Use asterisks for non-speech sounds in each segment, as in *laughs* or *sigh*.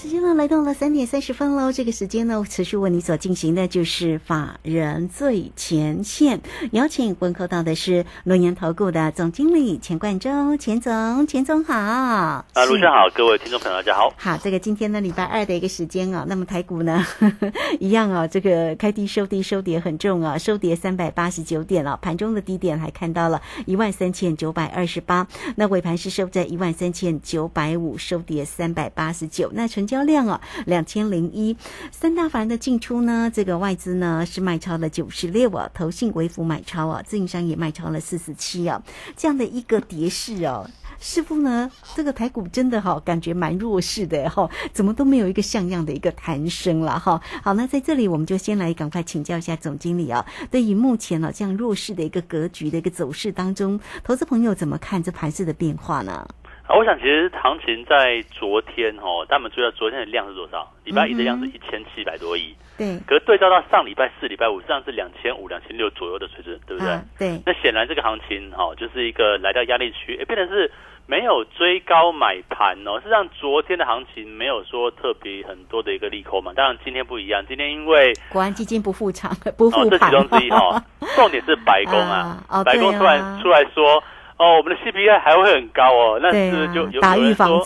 时间呢来到了三点三十分喽，这个时间呢持续为你所进行的就是法人最前线，邀请问候到的是龙岩投顾的总经理钱冠洲，钱总，钱总好。啊，卢生好，各位听众朋友大家好。好，这个今天呢礼拜二的一个时间啊，那么台股呢 *laughs* 一样啊，这个开低收低收跌很重啊，收跌三百八十九点了，盘中的低点还看到了一万三千九百二十八，那尾盘是收在一万三千九百五，收跌三百八十九，那成交量啊，两千零一，三大法人的进出呢，这个外资呢是卖超了九十六啊，投信微幅买超啊，自营商也卖超了四十七啊，这样的一个跌势哦，师傅呢，这个台股真的哈，感觉蛮弱势的哈，怎么都没有一个像样的一个弹升了哈。好，那在这里我们就先来赶快请教一下总经理啊，对于目前呢这样弱势的一个格局的一个走势当中，投资朋友怎么看这盘势的变化呢？啊，我想其实行情在昨天哦，他们追到昨天的量是多少？礼拜一的量是一千七百多亿，对。可是对照到上礼拜四、礼拜五，实际上是两千五、两千六左右的水准，对不对？对。那显然这个行情哈，就是一个来到压力区，变成是没有追高买盘哦。是让昨天的行情没有说特别很多的一个利空嘛。当然今天不一样，今天因为国安基金不复场不复这其中之一哈，重点是白宫啊，*laughs* 白宫突然出来说。哦，我们的 CPI 还会很高哦，那是就有有人说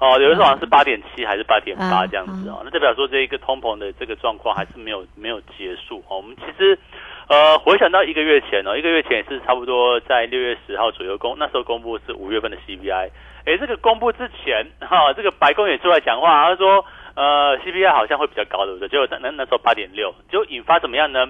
哦，有人说好像是八点七还是八点八这样子哦，那代表说这一个通膨的这个状况还是没有没有结束哦。我们其实呃回想到一个月前哦，一个月前也是差不多在六月十号左右公，那时候公布是五月份的 CPI，哎，这个公布之前哈，这个白宫也出来讲话，他说呃 CPI 好像会比较高，对不对？结果那那时候八点六，就引发怎么样呢？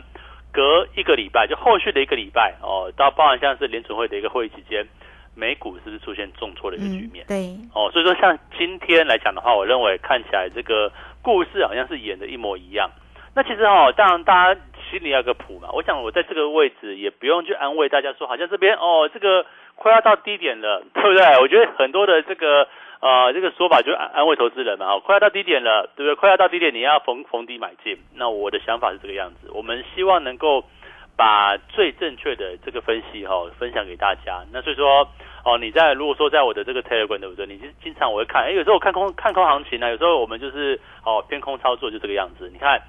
隔一个礼拜，就后续的一个礼拜哦，到包含像是联储会的一个会议期间，美股是不是出现重挫的一个局面？对，哦，所以说像今天来讲的话，我认为看起来这个故事好像是演的一模一样。那其实哦，当然大家心里要个谱嘛。我想我在这个位置也不用去安慰大家说，好像这边哦，这个快要到低点了，对不对？我觉得很多的这个。啊，这个说法就安安慰投资人嘛，哈，快要到低点了，对不对？快要到低点，你要逢逢低买进。那我的想法是这个样子，我们希望能够把最正确的这个分析哈分享给大家。那所以说，哦，你在如果说在我的这个 Telegram 对不对？你经经常我会看，哎，有时候我看空看空行情呢，有时候我们就是哦偏空操作就这个样子。你看，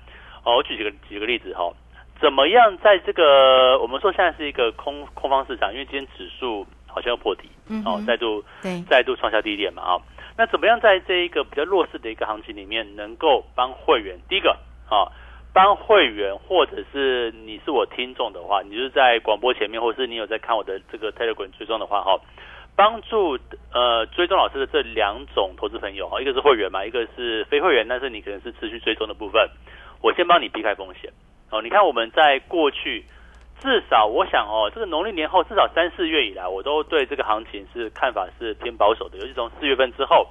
哦，我举几个举个例子哈，怎么样在这个我们说现在是一个空空方市场，因为今天指数。好像要破底，哦，再度再度创下低点嘛，啊，那怎么样在这一个比较弱势的一个行情里面，能够帮会员？第一个，啊，帮会员，或者是你是我听众的话，你就是在广播前面，或是你有在看我的这个 Telegram 追踪的话，哈，帮助呃追踪老师的这两种投资朋友，哈，一个是会员嘛，一个是非会员，但是你可能是持续追踪的部分，我先帮你避开风险，哦，你看我们在过去。至少我想哦，这个农历年后至少三四月以来，我都对这个行情是看法是偏保守的。尤其从四月份之后，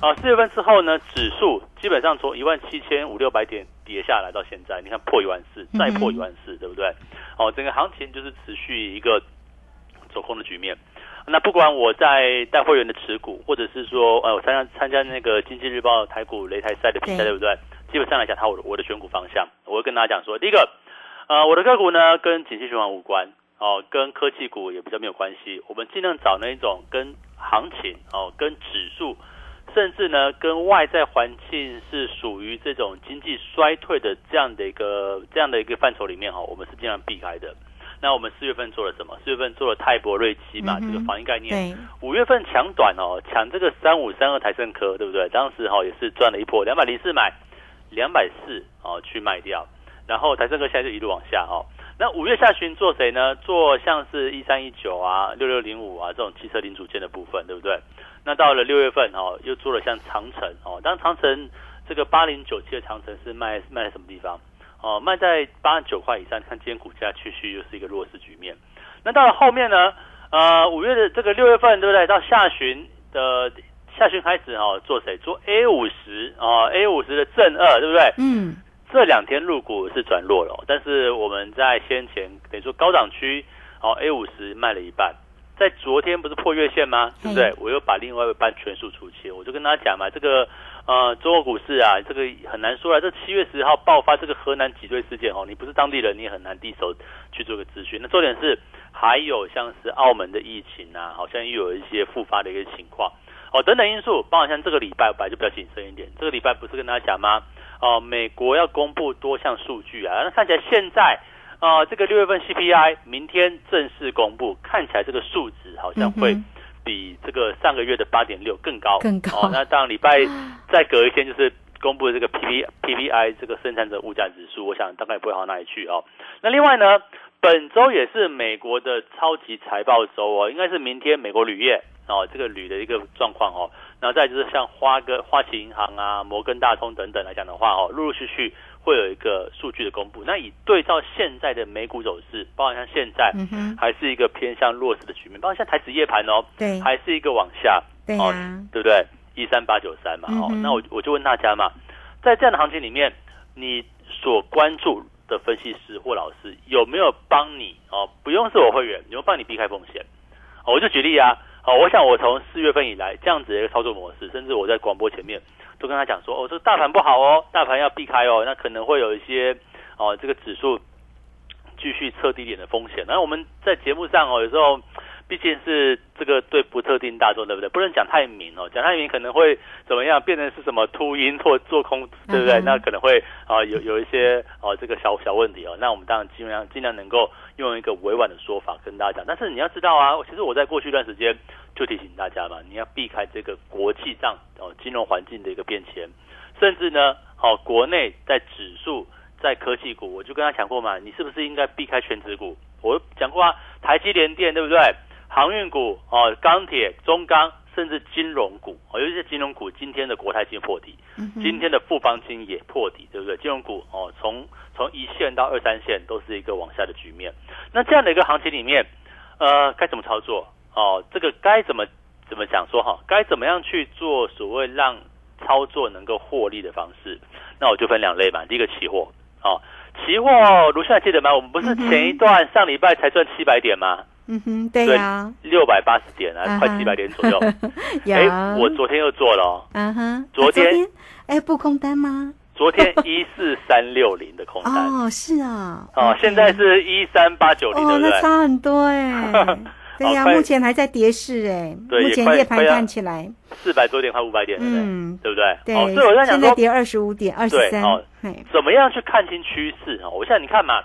啊，四月份之后呢，指数基本上从一万七千五六百点跌下来到现在，你看破一万四，再破一万四，对不对？哦，整个行情就是持续一个走空的局面。那不管我在带会员的持股，或者是说，呃，我参加参加那个经济日报台股擂台赛的比赛，对不对？基本上来讲，它我我的选股方向，我会跟大家讲说，第一个。呃，我的个股呢跟景气循环无关哦，跟科技股也比较没有关系。我们尽量找那种跟行情哦、跟指数，甚至呢跟外在环境是属于这种经济衰退的这样的一个这样的一个范畴里面哈，我们是尽量避开的。那我们四月份做了什么？四月份做了泰博瑞奇嘛，这个防疫概念。五月份抢短哦，抢这个三五三二台盛科，对不对？当时哈也是赚了一波，两百零四买，两百四哦去卖掉。然后台盛科现在就一路往下哦。那五月下旬做谁呢？做像是一三一九啊、六六零五啊这种汽车零组件的部分，对不对？那到了六月份哦，又做了像长城哦。当长城这个八零九七的长城是卖卖在什么地方？哦，卖在八十九块以上。看今天股价继续又是一个弱势局面。那到了后面呢？呃，五月的这个六月份，对不对？到下旬的下旬开始哦，做谁？做 A 五十哦，A 五十的正二，对不对？嗯。这两天入股是转弱了，但是我们在先前等于说高档区哦 A 五十卖了一半，在昨天不是破月线吗？对不对？我又把另外一半全数出清，我就跟大家讲嘛，这个呃中国股市啊，这个很难说了。这七月十号爆发这个河南挤兑事件哦，你不是当地人，你也很难第一手去做个资讯。那重点是还有像是澳门的疫情啊，好像又有一些复发的一个情况。哦，等等因素，包括像这个礼拜本来就比较谨慎一点。这个礼拜不是跟大家讲吗？哦，美国要公布多项数据啊，那看起来现在啊，这个六月份 CPI 明天正式公布，看起来这个数值好像会比这个上个月的八点六更高。更高。哦，那当礼拜再隔一天就是公布的这个 PP PPI 这个生产者物价指数，我想大概不会好到哪里去哦。那另外呢，本周也是美国的超级财报周哦，应该是明天美国铝业。哦，这个铝的一个状况哦，然后再就是像花哥、花旗银行啊、摩根大通等等来讲的话哦，陆陆续续会有一个数据的公布。那以对照现在的美股走势，包括像现在还是一个偏向弱势的局面，包括像台指夜盘哦，对，还是一个往下，对对不对？一三八九三嘛，哦，那我我就问大家嘛，在这样的行情里面，你所关注的分析师或老师有没有帮你哦？不用是我会员，有没有帮你避开风险？我就举例啊。好，我想我从四月份以来这样子的一个操作模式，甚至我在广播前面都跟他讲说，哦，这个大盘不好哦，大盘要避开哦，那可能会有一些哦，这个指数继续测低点的风险。那我们在节目上哦，有时候。毕竟是这个对不特定大众，对不对？不能讲太明哦，讲太明可能会怎么样？变成是什么秃鹰或做空，对不对？那可能会啊有有一些哦这个小小问题哦。那我们当然尽量尽量能够用一个委婉的说法跟大家讲。但是你要知道啊，其实我在过去一段时间就提醒大家嘛，你要避开这个国际上哦金融环境的一个变迁，甚至呢，好国内在指数在科技股，我就跟他讲过嘛，你是不是应该避开全指股？我讲过啊，台积联电对不对？航运股哦，钢铁、中钢，甚至金融股哦，尤其是金融股，今天的国泰金破底，今天的富邦金也破底，对不对？金融股哦，从从一线到二三线都是一个往下的局面。那这样的一个行情里面，呃，该怎么操作？哦，这个该怎么怎么讲说哈？该怎么样去做所谓让操作能够获利的方式？那我就分两类嘛。第一个期货哦，期货卢现在记得吗？我们不是前一段上礼拜才赚七百点吗？嗯哼，对呀，六百八十点啊，快七百点左右。*laughs* 哎，我昨天又做了。嗯哼，昨天哎，不空单吗？昨天一四三六零的空单。哦，是啊。哦，现在是一三八九零，对不对？那差很多哎。*laughs* 对呀，目前还在跌势哎。对，目前夜盘看起来四百多点，快五百点了，嗯，对不对？对。所以我在想说，现在跌二十五点，二十三。哦，怎么样去看清趋势啊？我现在你看嘛。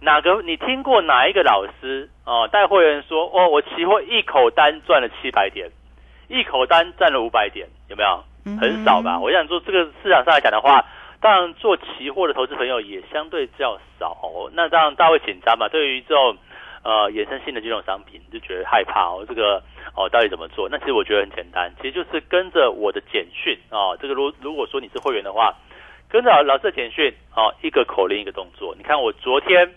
哪个你听过哪一个老师哦带会员说哦我期货一口单赚了七百点，一口单赚了五百点有没有？很少吧？我想说这个市场上来讲的话，当然做期货的投资朋友也相对较少。那当然大家会紧张嘛？对于这种呃衍生性的金融商品就觉得害怕哦。这个哦到底怎么做？那其实我觉得很简单，其实就是跟着我的简讯啊。这个如如果说你是会员的话，跟着老师的简讯哦，一个口令一个动作。你看我昨天。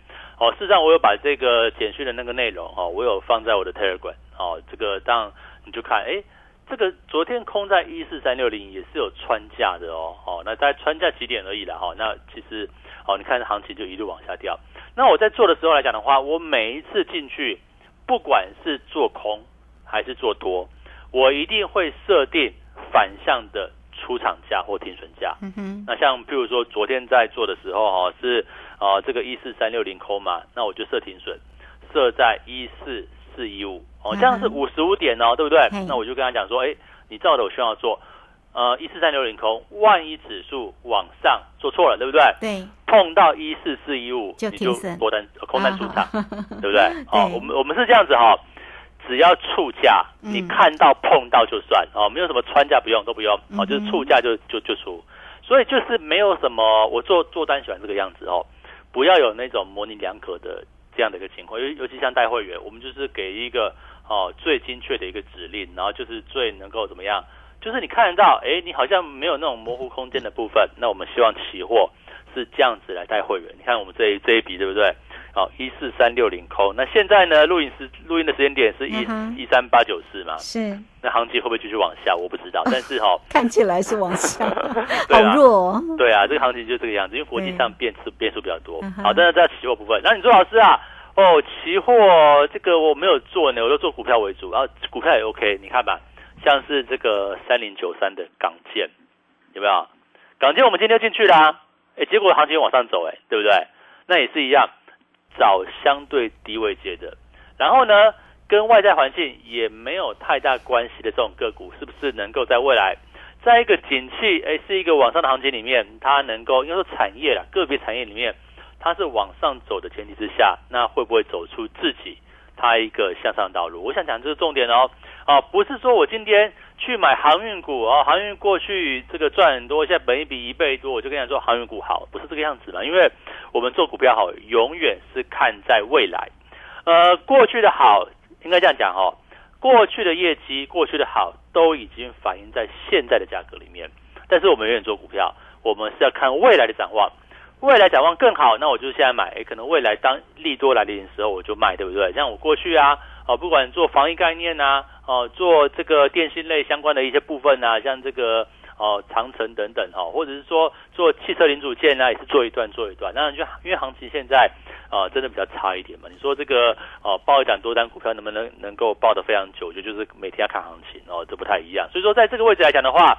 哦，事实上我有把这个简讯的那个内容哦，我有放在我的 Telegram 哦，这个当你就看，哎，这个昨天空在一四三六零也是有穿价的哦，哦，那在穿价几点而已啦，哈，那其实哦，你看行情就一路往下掉。那我在做的时候来讲的话，我每一次进去，不管是做空还是做多，我一定会设定反向的出场价或停损价。嗯哼，那像譬如说昨天在做的时候哈是。哦，这个一四三六零空嘛，那我就设停损，设在一四四一五，哦，这样是五十五点哦，对不对？那我就跟他讲说，哎，你照着我需要做，呃，一四三六零空，万一指数往上做错了，对不对？对，碰到一四四一五，你就多单空单出场，对不对？*laughs* 哦，我们我们是这样子哈，只要触价，你看到碰到就算，哦，没有什么穿价不用都不用，哦，就是触价就就就出，所以就是没有什么，我做做单喜欢这个样子哦。不要有那种模棱两可的这样的一个情况，尤尤其像带会员，我们就是给一个哦最精确的一个指令，然后就是最能够怎么样，就是你看得到，哎，你好像没有那种模糊空间的部分，那我们希望期货是这样子来带会员。你看我们这一这一笔对不对？好一四三六零空。那现在呢，录音时录音的时间点是一一三八九四嘛？是那行情会不会继续往下？我不知道，*laughs* 但是哈、看起来是往下，*laughs* 对啊好弱哦。对啊，这个行情就这个样子，因为国际上变数变数比较多好，但是在期货部分，那你说老师啊，哦，期货这个我没有做呢，我就做股票为主，然后股票也 OK，你看吧，像是这个三零九三的港建，有没有？港建我们今天就进去啦、哎，结果行情往上走，哎，对不对？那也是一样，找相对低位接的，然后呢，跟外在环境也没有太大关系的这种个股，是不是能够在未来，在一个景气，哎，是一个往上的行情里面，它能够应该说产业啦，个别产业里面，它是往上走的前提之下，那会不会走出自己它一个向上道路？我想讲这是重点哦，啊，不是说我今天去买航运股哦，航运过去这个赚很多，现在本一比一倍多，我就跟你说航运股好，不是这个样子嘛，因为我们做股票好，永远是看在未来，呃，过去的好应该这样讲哦，过去的业绩、过去的好都已经反映在现在的价格里面，但是我们永远做股票，我们是要看未来的展望。未来展望更好，那我就现在买。可能未来当利多来临的时候，我就卖，对不对？像我过去啊，哦，不管做防疫概念呐、哦，做这个电信类相关的一些部分呐、像这个哦长城等等哈、哦，或者是说做汽车零组件啊，也是做一段做一段。那就因为行情现在啊、真的比较差一点嘛。你说这个哦报一档多单股票能不能能够报得非常久？就就是每天要看行情哦，这不太一样。所以说在这个位置来讲的话。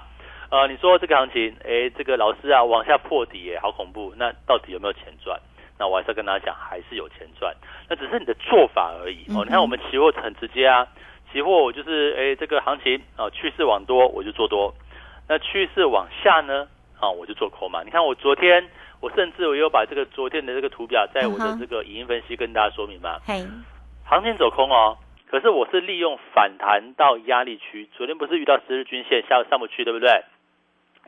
呃，你说这个行情，哎，这个老师啊，往下破底，哎，好恐怖。那到底有没有钱赚？那我还是要跟大家讲，还是有钱赚，那只是你的做法而已。哦，你看我们期货很直接啊，期货我就是，哎，这个行情啊，趋势往多我就做多，那趋势往下呢，啊，我就做空嘛。你看我昨天，我甚至我有把这个昨天的这个图表在我的这个影音分析跟大家说明嘛。嘿，行情走空哦，可是我是利用反弹到压力区，昨天不是遇到十日均线下上不去，对不对？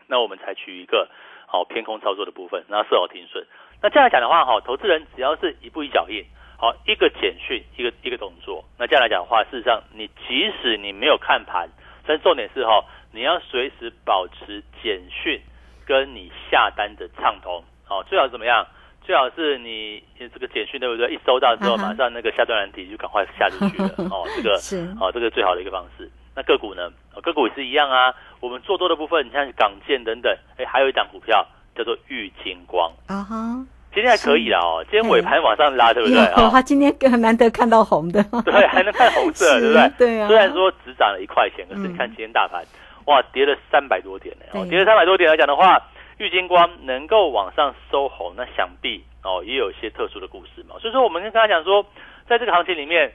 那我们采取一个好、偏空操作的部分，然后设好停损。那这样来讲的话，哈，投资人只要是一步一脚印，好，一个简讯，一个一个动作。那这样来讲的话，事实上你即使你没有看盘，但重点是哈，你要随时保持简讯跟你下单的畅通，好，最好怎么样？最好是你这个简讯对不对？一收到之后，马上那个下单软体就赶快下进去了。*laughs* 哦，这个是哦，这个最好的一个方式。那个股呢？哦个股也是一样啊。我们做多的部分，你像港建等等，哎，还有一档股票叫做玉金光，啊哈，今天还可以啦哦。今天尾盘往上拉，对不对有啊？他今天更难得看到红的，对，还能看红色，是对不对？*laughs* 对啊虽然说只涨了一块钱，可是嗯你看今天大盘，哇，跌了三百多点呢。哦，跌了三百多点来讲的话，玉金光能够往上收红，那想必哦也有一些特殊的故事嘛。所以说，我们跟大家讲说，在这个行情里面，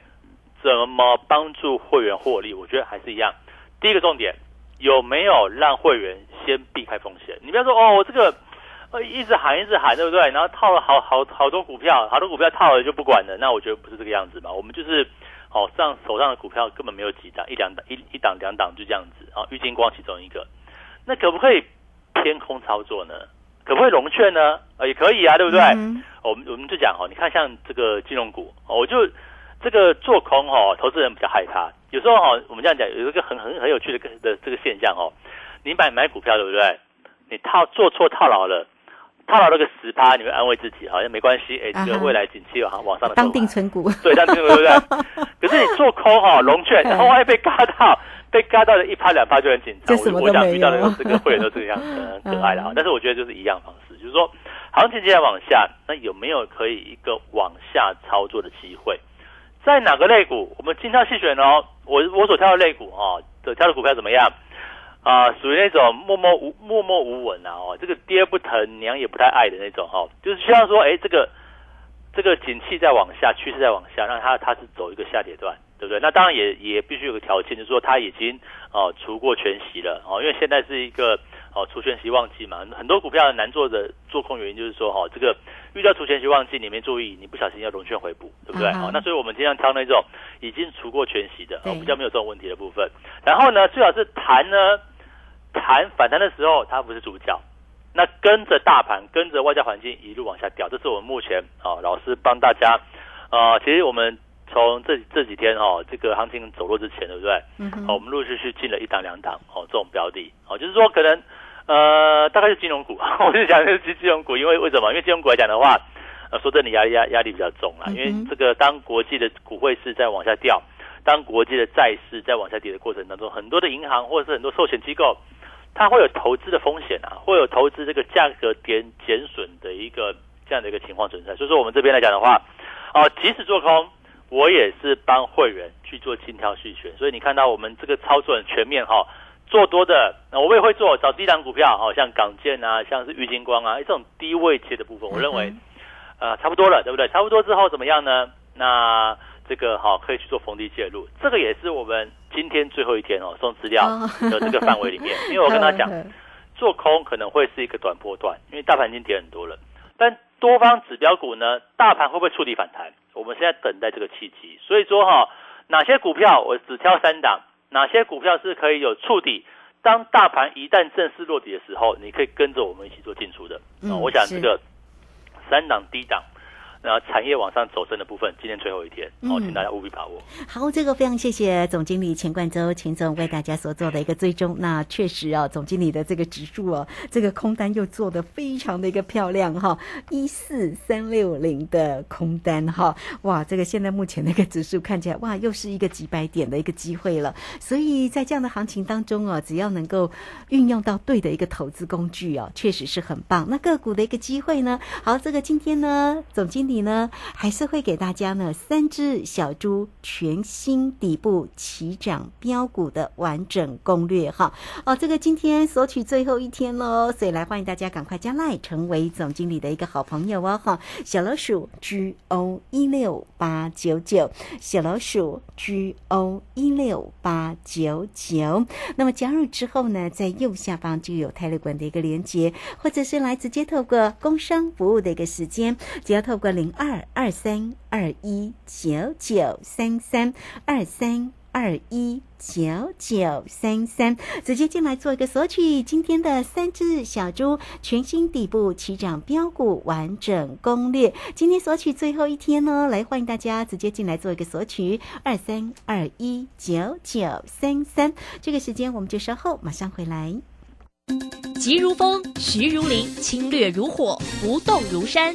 怎么帮助会员获利？我觉得还是一样。第一个重点，有没有让会员先避开风险？你不要说哦，我这个呃一直喊一直喊，对不对？然后套了好好好多股票，好多股票套了就不管了。那我觉得不是这个样子嘛。我们就是哦，上手上的股票根本没有几档，一两档一一档两档就这样子啊。玉金光其中一个，那可不可以偏空操作呢？可不可以融券呢？呃，也可以啊，对不对？我们我们就讲哦，你看像这个金融股，哦，我就这个做空哦，投资人比较害怕。有时候哦，我们这样讲，有一个很很很有趣的个的这个现象哦，你买买股票对不对？你套做错套牢了，套牢那个十趴，你会安慰自己，好像没关系，哎，这啊哈个未来景气有往上的时候当定存股，对，当定对不对？*laughs* 可是你做空哈、哦，融券，然后万一被嘎到，被嘎到的一趴两趴就很紧张。我我想遇到的这个会员都这个样子，很可爱的哈嗯。但是我觉得就是一样方式，就是说行情接下来往下，那有没有可以一个往下操作的机会？在哪个类股？我们精挑细选哦。我我所挑的类股哦，所挑的股票怎么样？啊、属于那种默默无默默无闻啊哦，这个爹不疼娘也不太爱的那种哦，就是希望说，哎，这个这个景气在往下，趋势在往下，让它它是走一个下跌段，对不对？那当然也也必须有个条件，就是说它已经哦除过全息了哦，因为现在是一个哦除全息旺季嘛，很多股票难做的做空原因就是说哦这个遇到除全息旺季，你没注意，你不小心要融券回补，对不对？嗯哼哦，那所以我们尽量挑那种已经除过全息的，哦比较没有这种问题的部分。然后呢，最好是谈呢弹反弹的时候，它不是主角。那跟着大盘，跟着外在环境一路往下掉，这是我们目前啊、老师帮大家，呃，其实我们从这这几天哦，这个行情走弱之前，对不对？嗯哼哦，我们陆陆续续进了一档两档哦，这种标的哦，就是说可能呃，大概是金融股，*laughs* 我就讲的是金融股，因为为什么？因为金融股来讲的话，呃，说真的压力压压力比较重啦，因为这个当国际的股汇市在往下掉，当国际的债市在往下跌的过程当中，很多的银行或者是很多寿险机构，它会有投资的风险啊，会有投资这个价格减减损的一个这样的一个情况存在。所以说我们这边来讲的话，哦，即使做空，我也是帮会员去做精挑细选，所以你看到我们这个操作很全面哈。做多的，那我也会做找低档股票，哦，像港建啊，像是玉金光啊，这种低位切的部分，我认为，呃，差不多了，对不对？差不多之后怎么样呢？那这个好可以去做逢低介入，这个也是我们今天最后一天哦送资料的这个范围里面，*laughs* 因为我跟他讲，做空可能会是一个短波段，因为大盘已经跌很多了，但多方指标股呢，大盘会不会触底反弹？我们现在等待这个契机，所以说哈，哪些股票我只挑三档。哪些股票是可以有触底？当大盘一旦正式落底的时候，你可以跟着我们一起做进出的。嗯，我想这个三档低档。那产业往上走升的部分，今天最后一天，哦，请大家务必把握。好，这个非常谢谢总经理钱冠洲钱总为大家所做的一个追踪。那确实啊，总经理的这个指数哦，这个空单又做的非常的一个漂亮哈，一四三六零的空单哈，哇，这个现在目前那个指数看起来哇，又是一个几百点的一个机会了。所以在这样的行情当中啊，只要能够运用到对的一个投资工具哦，确实是很棒。那个股的一个机会呢？好，这个今天呢，总经理。你呢，还是会给大家呢三只小猪全新底部起涨标股的完整攻略哈。哦，这个今天索取最后一天喽，所以来欢迎大家赶快加来成为总经理的一个好朋友哦哈，小老鼠 G O 一六八九九，小老鼠 G O 一六八九九，那么加入之后呢，在右下方就有泰勒管的一个连接，或者是来直接透过工商服务的一个时间，只要透过零二二三二一九九三三二三二一九九三三，直接进来做一个索取今天的三只小猪全新底部起涨标股完整攻略。今天索取最后一天呢，来欢迎大家直接进来做一个索取二三二一九九三三。这个时间我们就稍后马上回来。急如风，徐如林，侵略如火，不动如山。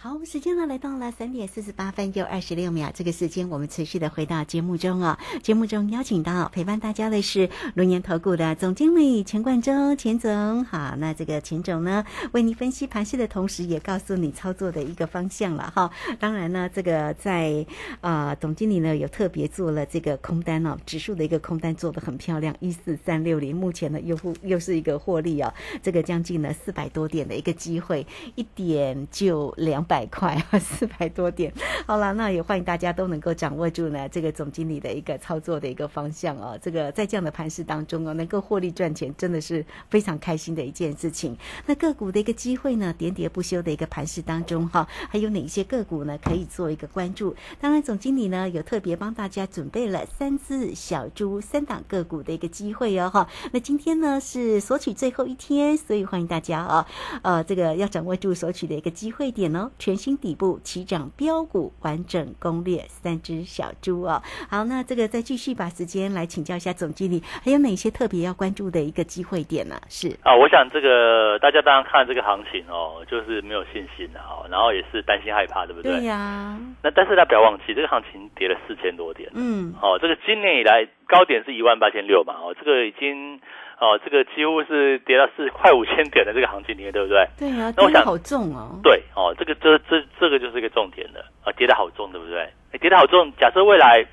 好，时间呢来到了三点四十八分又二十六秒。这个时间我们持续的回到节目中啊。节目中邀请到陪伴大家的是龙岩投顾的总经理钱冠洲钱总。好，那这个钱总呢为你分析盘势的同时，也告诉你操作的一个方向了哈。当然呢，这个在啊总经理呢有特别做了这个空单哦，指数的一个空单做的很漂亮，一四三六零，目前呢又又是一个获利哦，这个将近呢四百多点的一个机会，一点就两。百块啊，*laughs* 四百多点。好了，那也欢迎大家都能够掌握住呢这个总经理的一个操作的一个方向哦。这个在这样的盘势当中哦，能够获利赚钱，真的是非常开心的一件事情。那个股的一个机会呢，喋喋不休的一个盘势当中哈，还有哪一些个股呢可以做一个关注？当然，总经理呢有特别帮大家准备了三只小猪三档个股的一个机会哦哈。那今天呢是索取最后一天，所以欢迎大家啊，呃，这个要掌握住索取的一个机会点哦。全新底部起涨标股完整攻略，三只小猪哦。好，那这个再继续把时间来请教一下总经理，还有哪些特别要关注的一个机会点呢？是啊，我想这个大家当然看这个行情哦，就是没有信心的哦，*laughs* 然后也是担心害怕，对不对？对呀。那但是大家不要忘记，这个行情跌了四千多点，嗯，哦，这个今年以来高点是一万八千六嘛，哦，这个已经哦，这个几乎是跌到四快五千点的这个行情里面，对不对？对啊，那我想好重哦。对，哦，这个这这这个就是一个重点了啊，跌得好重，对不对？诶跌得好重，假设未来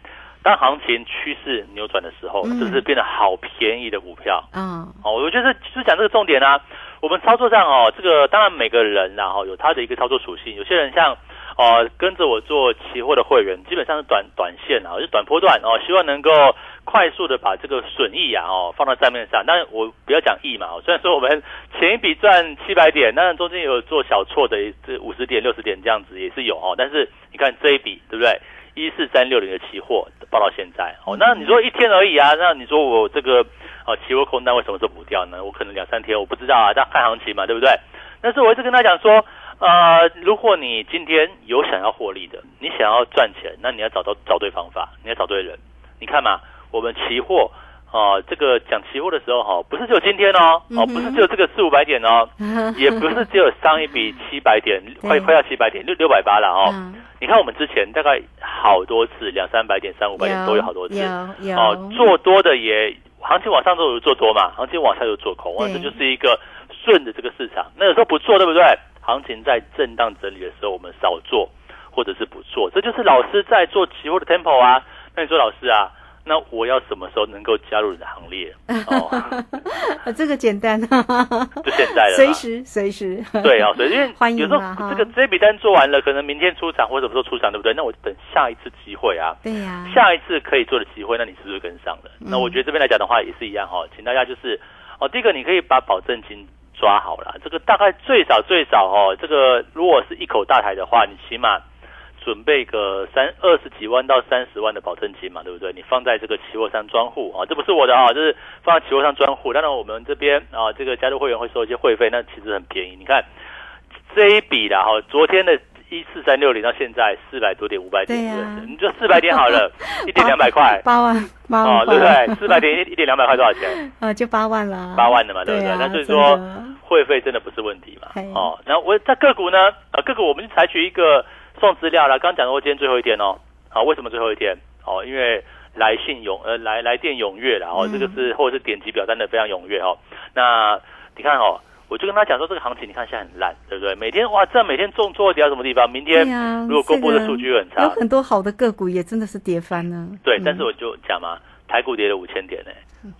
当行情趋势扭转的时候，嗯是不是变得好便宜的股票？嗯，哦，我觉得就是讲这个重点啊。我们操作上哦，这个当然每个人然后有他的一个操作属性，有些人像哦跟着我做期货的会员，基本上是短短线啊，就短波段哦，希望能够快速的把这个损益啊哦放到账面上。但我不要讲益嘛，哦虽然说我们前一笔赚七百点，那中间有做小错的这五十点、六十点这样子也是有哦，但是你看这一笔对不对？一四三六零的期货报到现在哦，那你说一天而已啊？那你说我这个哦期货空单为什么是补掉呢？我可能两三天我不知道啊，但看行情嘛，对不对？但是我一直跟他讲说，呃，如果你今天有想要获利的，你想要赚钱，那你要找到找对方法，你要找对人。你看嘛，我们期货啊、这个讲期货的时候哈、不是只有今天哦，哦，不是只有这个四五百点哦，*laughs* 也不是只有上一笔七百点，*laughs* 快快要七百点，六六百八了哦。嗯你看我们之前大概好多次，两三百点、三五百点都有好多次。哦，做多的也，行情往上走有做多嘛，行情往下有做空，这就是一个顺着这个市场。那有时候不做，对不对？行情在震荡整理的时候，我们少做或者是不做，这就是老师在做期货的 tempo 啊。那你说老师啊，那我要什么时候能够加入你的行列？*laughs* 哦，啊 *laughs* 这个简单，*laughs* 就现在了嘛。随时随时。对啊，所以因为有时候这个这笔单做完了，可能明天出场或者什么时候出场，对不对？那我等下一次机会啊，对呀，下一次可以做的机会，那你是不是跟上了？嗯那我觉得这边来讲的话也是一样哈，请大家就是哦，第一个你可以把保证金抓好了，这个大概最少最少哦，这个如果是一口大台的话，你起码准备个三二十几万到三十万的保证金嘛，对不对？你放在这个期货上专户啊，这不是我的啊，这是放在期货上专户。当然我们这边啊，这个加入会员会收一些会费，那其实很便宜。你看这一笔啦哈，昨天的一四三六零到现在四百多点五百点，对呀你就四百点好了，*laughs* 一点两百块。八万八万哦，对不对？四百点一一点两百块多少钱？啊，*laughs* 就八万了，八万的嘛，对不对？啊那所以说会费真的不是问题嘛嘿。哦，那我在个股呢，呃，个股我们就采取一个送资料了。刚讲过今天最后一天哦，好，为什么最后一天？哦，因为来信踊呃来来电踊跃了哦，嗯这个是或者是点击表单的非常踊跃哦。那你看哦。我就跟他讲说，这个行情你看现在很烂，对不对？每天哇，这每天重挫跌到什么地方？明天，如果公布的这个数据很差，有很多好的个股也真的是跌翻了。对，嗯但是我就讲嘛，台股跌了五千点呢、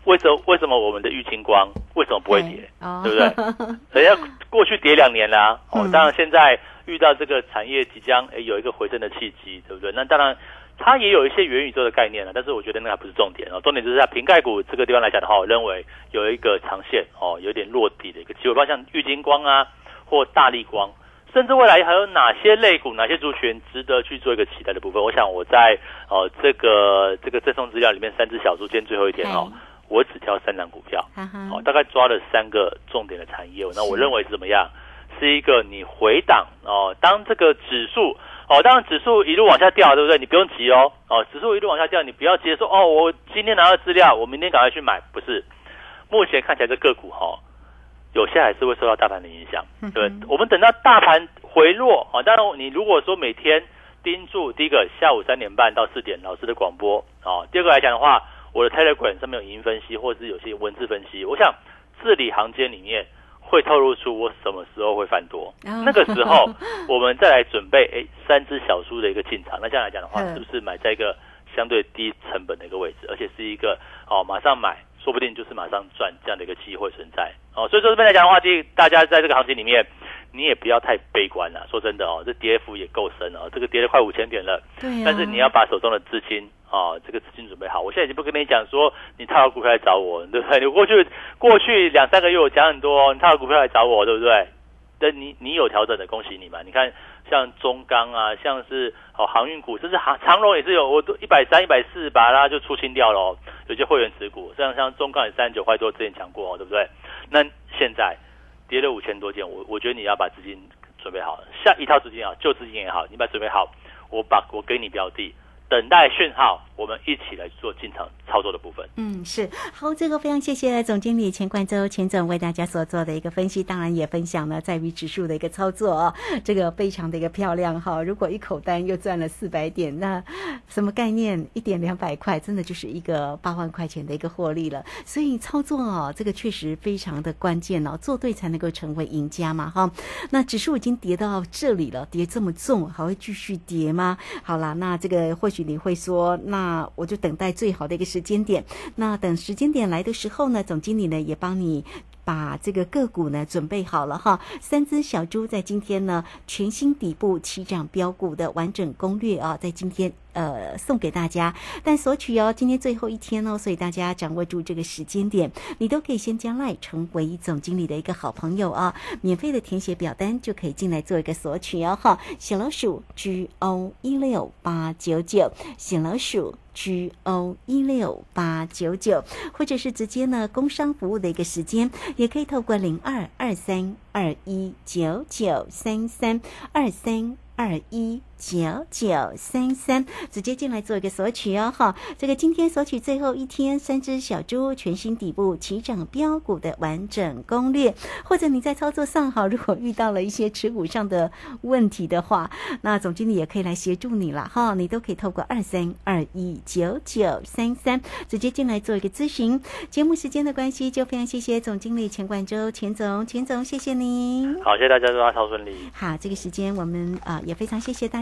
为什么为什么我们的玉清光为什么不会跌？哦对不对？*laughs* 人家过去跌两年啦、哦嗯，当然现在遇到这个产业即将诶有一个回升的契机，对不对？那当然它也有一些元宇宙的概念了，但是我觉得那还不是重点哦，重点就是在瓶盖股这个地方来讲的话，我认为有一个长线哦，有点落底的一个机会，包括像玉金光啊或大力光。甚至未来还有哪些类股、哪些族群值得去做一个期待的部分？我想我在哦这个这个赠送资料里面三只小猪，今天最后一天哦，我只挑三档股票，哦，大概抓了三个重点的产业。那我认为是怎么样？是一个你回档哦，当这个指数哦，当然指数一路往下掉，对不对？你不用急哦，哦，指数一路往下掉，你不要急着说哦，我今天拿到资料，我明天赶快去买，不是。目前看起来这个股哈、哦，有些还是会受到大盘的影响，对？嗯我们等到大盘回落啊、哦，当然你如果说每天盯住第一个下午三点半到四点老师的广播哦，第二个来讲的话，我的 Telegram 上面有影音分析或者是有些文字分析，我想字里行间里面会透露出我什么时候会翻多，哦那个时候 *laughs* 我们再来准备诶三只小猪的一个进场，那这样来讲的话，嗯是不是买在一个相对低成本的一个位置，而且是一个哦马上买，说不定就是马上赚这样的一个机会存在哦。所以说这边来讲的话，第一大家在这个行情里面，你也不要太悲观了。说真的哦，这跌幅也够深哦，这个跌了快五千点了。对呀，但是你要把手中的资金哦，这个资金准备好。我现在已经不跟你讲说你套好股票来找我，对不对？你过去过去两三个月我讲很多，你套好股票来找我，对不对？但你你有调整的，恭喜你嘛！你看像中钢啊，像是哦航运股，甚至航长荣也是有，我都一百三、一百四把它就出清掉了、有些会员持股，像像中钢也三十九块多，之前讲过哦，对不对？那现在跌了五千多件，我我觉得你要把资金准备好，下一套资金啊，旧资金也好，你把它准备好，我把我给你标的，等待讯号，我们一起来做进场操作的部分。嗯，是好，这个非常谢谢总经理钱冠周钱总为大家所做的一个分析，当然也分享了在于指数的一个操作哦，这个非常的一个漂亮哈。如果一口单又赚了四百点，那什么概念？一点两百块，真的就是一个八万块钱的一个获利了。所以操作哦，这个确实非常的关键哦，做对才能够成为赢家嘛哈。那指数已经跌到这里了，跌这么重，还会继续跌吗？好啦，那这个或许你会说，那我就等待最好的一个时间点。那等时间点来的时候呢，总经理呢也帮你。把这个个股呢准备好了哈，三只小猪在今天呢全新底部起涨标股的完整攻略啊，在今天呃送给大家，但索取哦，今天最后一天哦，所以大家掌握住这个时间点，你都可以先将来成为总经理的一个好朋友啊，免费的填写表单就可以进来做一个索取哦哈，小老鼠 G O 一六八九九，小老鼠。G O 一六八九九，或者是直接呢工商服务的一个时间，也可以透过零二二三二一九九三三二三二一。九九三三，直接进来做一个索取哦，哈，这个今天索取最后一天，三只小猪全新底部起涨标股的完整攻略，或者你在操作上哈，如果遇到了一些持股上的问题的话，那总经理也可以来协助你了哈，你都可以透过二三二一九九三三直接进来做一个咨询。节目时间的关系，就非常谢谢总经理钱冠洲钱总，钱总谢谢您。好，谢谢大家，祝大家超顺利。好，这个时间我们啊也非常谢谢大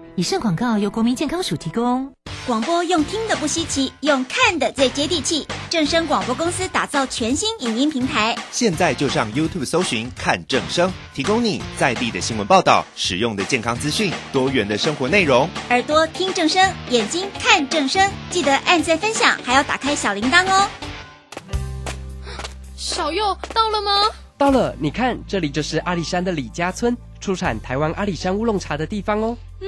以上广告由国民健康署提供。广播用听的不稀奇，用看的最接地气。正声广播公司打造全新影音平台，现在就上 YouTube 搜寻看正声，提供你在地的新闻报道、使用的健康资讯、多元的生活内容。耳朵听正声，眼睛看正声，记得按赞分享，还要打开小铃铛哦。小右到了吗？到了，你看，这里就是阿里山的李家村，出产台湾阿里山乌龙茶的地方哦。嗯，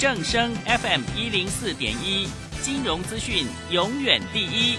正声 FM 一零四点一，金融资讯永远第一。